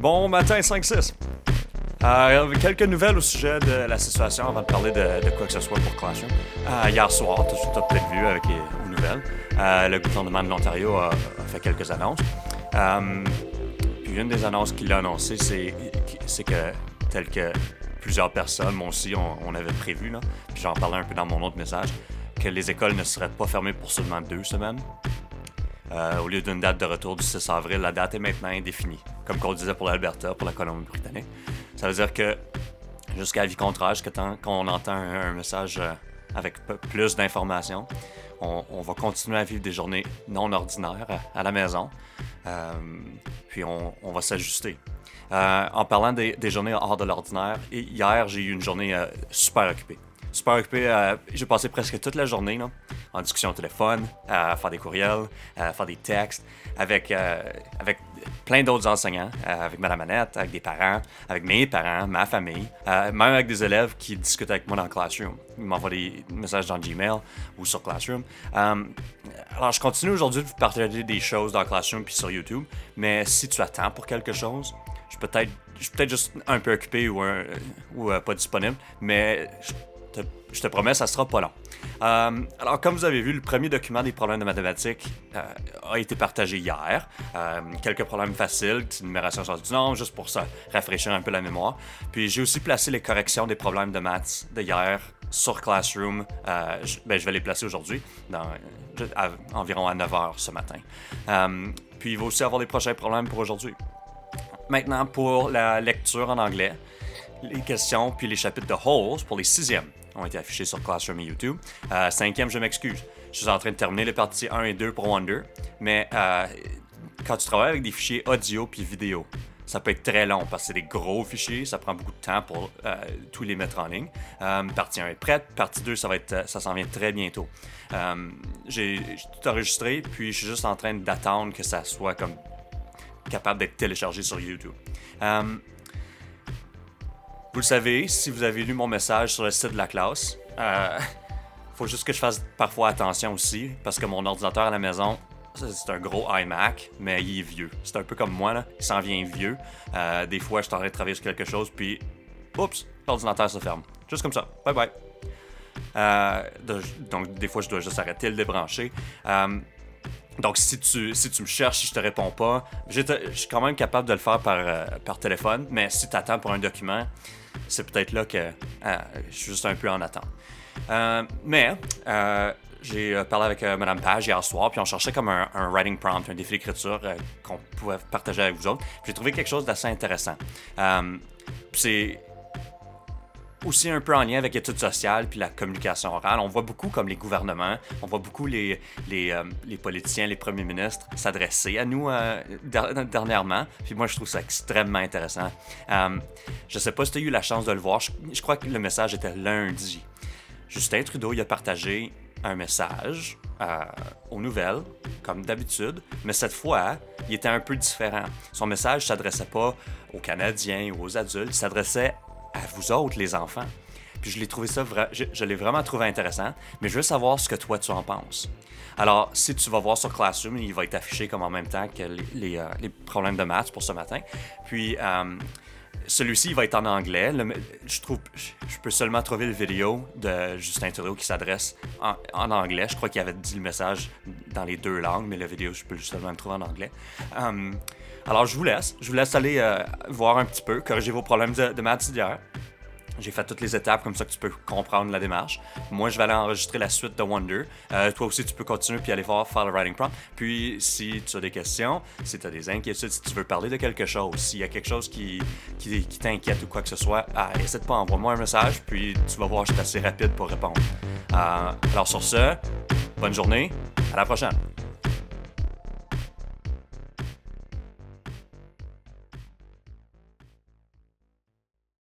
Bon matin 5-6. Euh, quelques nouvelles au sujet de la situation avant de parler de, quoi que ce soit pour Classroom. Euh, hier soir, tu as peut-être vu avec les, nouvelles, euh, le gouvernement de l'Ontario a, fait quelques annonces. Puis une des annonces qu'il a annoncées, c'est que, tel que plusieurs personnes, moi aussi, on, avait prévu, là, puis j'en parlais un peu dans mon autre message, que les écoles ne seraient pas fermées pour seulement deux semaines. Euh, au lieu d'une date de retour du 6 avril, la date est maintenant indéfinie, comme on disait pour l'Alberta, pour la Colombie-Britannique. Ça veut dire que jusqu'à avis contraire, jusqu'à temps qu'on entend un, message euh, avec plus d'informations, on, va continuer à vivre des journées non ordinaires à, la maison, euh, puis on, va s'ajuster. en parlant des, journées hors de l'ordinaire, hier j'ai eu une journée super occupée super occupé. Euh, j'ai passé presque toute la journée en discussion au téléphone, à faire des courriels, à faire des textes avec, euh, avec plein d'autres enseignants, euh, avec Madame Annette, avec des parents, avec mes parents, ma famille, même avec des élèves qui discutent avec moi dans Classroom. Ils m'envoient des messages dans Gmail ou sur Classroom. alors, je continue aujourd'hui de vous partager des choses dans Classroom puis sur YouTube, mais si tu attends pour quelque chose, je suis peut-être peut juste un peu occupé ou, ou pas disponible, mais je te promets, ça sera pas long. Euh, alors, comme vous avez vu, le premier document des problèmes de mathématiques euh, a été partagé hier. Euh, quelques problèmes faciles, numération sur du nom, juste pour ça rafraîchir un peu la mémoire. Puis j'ai aussi placé les corrections des problèmes de maths d'hier sur Classroom. Je, ben, je, vais les placer aujourd'hui, environ à 9h ce matin. puis il va aussi avoir des prochains problèmes pour aujourd'hui. Maintenant, pour la lecture en anglais, les questions puis les chapitres de Holes pour les sixièmes ont été affichés sur Classroom et YouTube. Euh, cinquième, je m'excuse. Je suis en train de terminer les parties 1 et 2 pour Wonder, mais euh, quand tu travailles avec des fichiers audio puis vidéo, ça peut être très long parce que c'est des gros fichiers, ça prend beaucoup de temps pour euh, tous les mettre en ligne. partie 1 est prête, partie 2, ça, s'en vient très bientôt. j'ai tout enregistré, puis je suis juste en train d'attendre que ça soit capable d'être téléchargé sur YouTube. Vous le savez, si vous avez lu mon message sur le site de la classe, euh, faut juste que je fasse parfois attention aussi, parce que mon ordinateur à la maison, c'est un gros iMac, mais il est vieux. C'est un peu comme moi, là. il s'en vient vieux. Euh, des fois, je suis en de travailler sur quelque chose, puis, oups, l'ordinateur se ferme. Juste comme ça. Bye bye. Euh, donc, des fois, je dois juste arrêter, le débrancher. Euh, donc, si tu, si tu me cherches, si je te réponds pas, je suis quand même capable de le faire par, euh, par téléphone, mais si tu attends pour un document, c'est peut-être là que euh, je suis juste un peu en attente. Euh, mais j'ai parlé avec Madame Page hier soir, puis on cherchait comme un, un writing prompt, un défi d'écriture qu'on pouvait partager avec vous autres. J'ai trouvé quelque chose d'assez intéressant. c'est aussi un peu en lien avec l'étude sociale puis la communication orale. On voit beaucoup comme les gouvernements, on voit beaucoup les, les, euh, les politiciens, les premiers ministres s'adresser à nous euh, dernièrement. Puis moi, je trouve ça extrêmement intéressant. Euh, je sais pas si tu as eu la chance de le voir. Je, crois que le message était lundi. Justin Trudeau, il a partagé un message aux nouvelles, comme d'habitude, mais cette fois, il était un peu différent. Son message ne s'adressait pas aux Canadiens ou aux adultes, il s'adressait à vous autres, les enfants. Puis je l'ai trouvé ça, je, l'ai vraiment trouvé intéressant, mais je veux savoir ce que toi tu en penses. Alors, si tu vas voir sur Classroom, il va être affiché comme en même temps que les, euh, problèmes de maths pour ce matin. Puis, euh, celui-ci, va être en anglais. je peux seulement trouver le vidéo de Justin Trudeau qui s'adresse en, anglais. Je crois qu'il avait dit le message dans les deux langues, mais la vidéo, je peux seulement le trouver en anglais. Euh, alors, je vous laisse. Je vous laisse aller euh, voir un petit peu, corriger vos problèmes de, de maths d'hier. J'ai fait toutes les étapes comme ça que tu peux comprendre la démarche. Moi, je vais aller enregistrer la suite de Wonder. Euh, toi aussi, tu peux continuer puis aller voir faire le writing prompt. Puis, si tu as des questions, si tu as des inquiétudes, si tu veux parler de quelque chose, s'il y a quelque chose qui, qui, t'inquiète ou quoi que ce soit, ah, n'hésite pas, envoie-moi un message, puis tu vas voir, je suis assez rapide pour répondre. Euh, alors, sur ce, bonne journée, à la prochaine.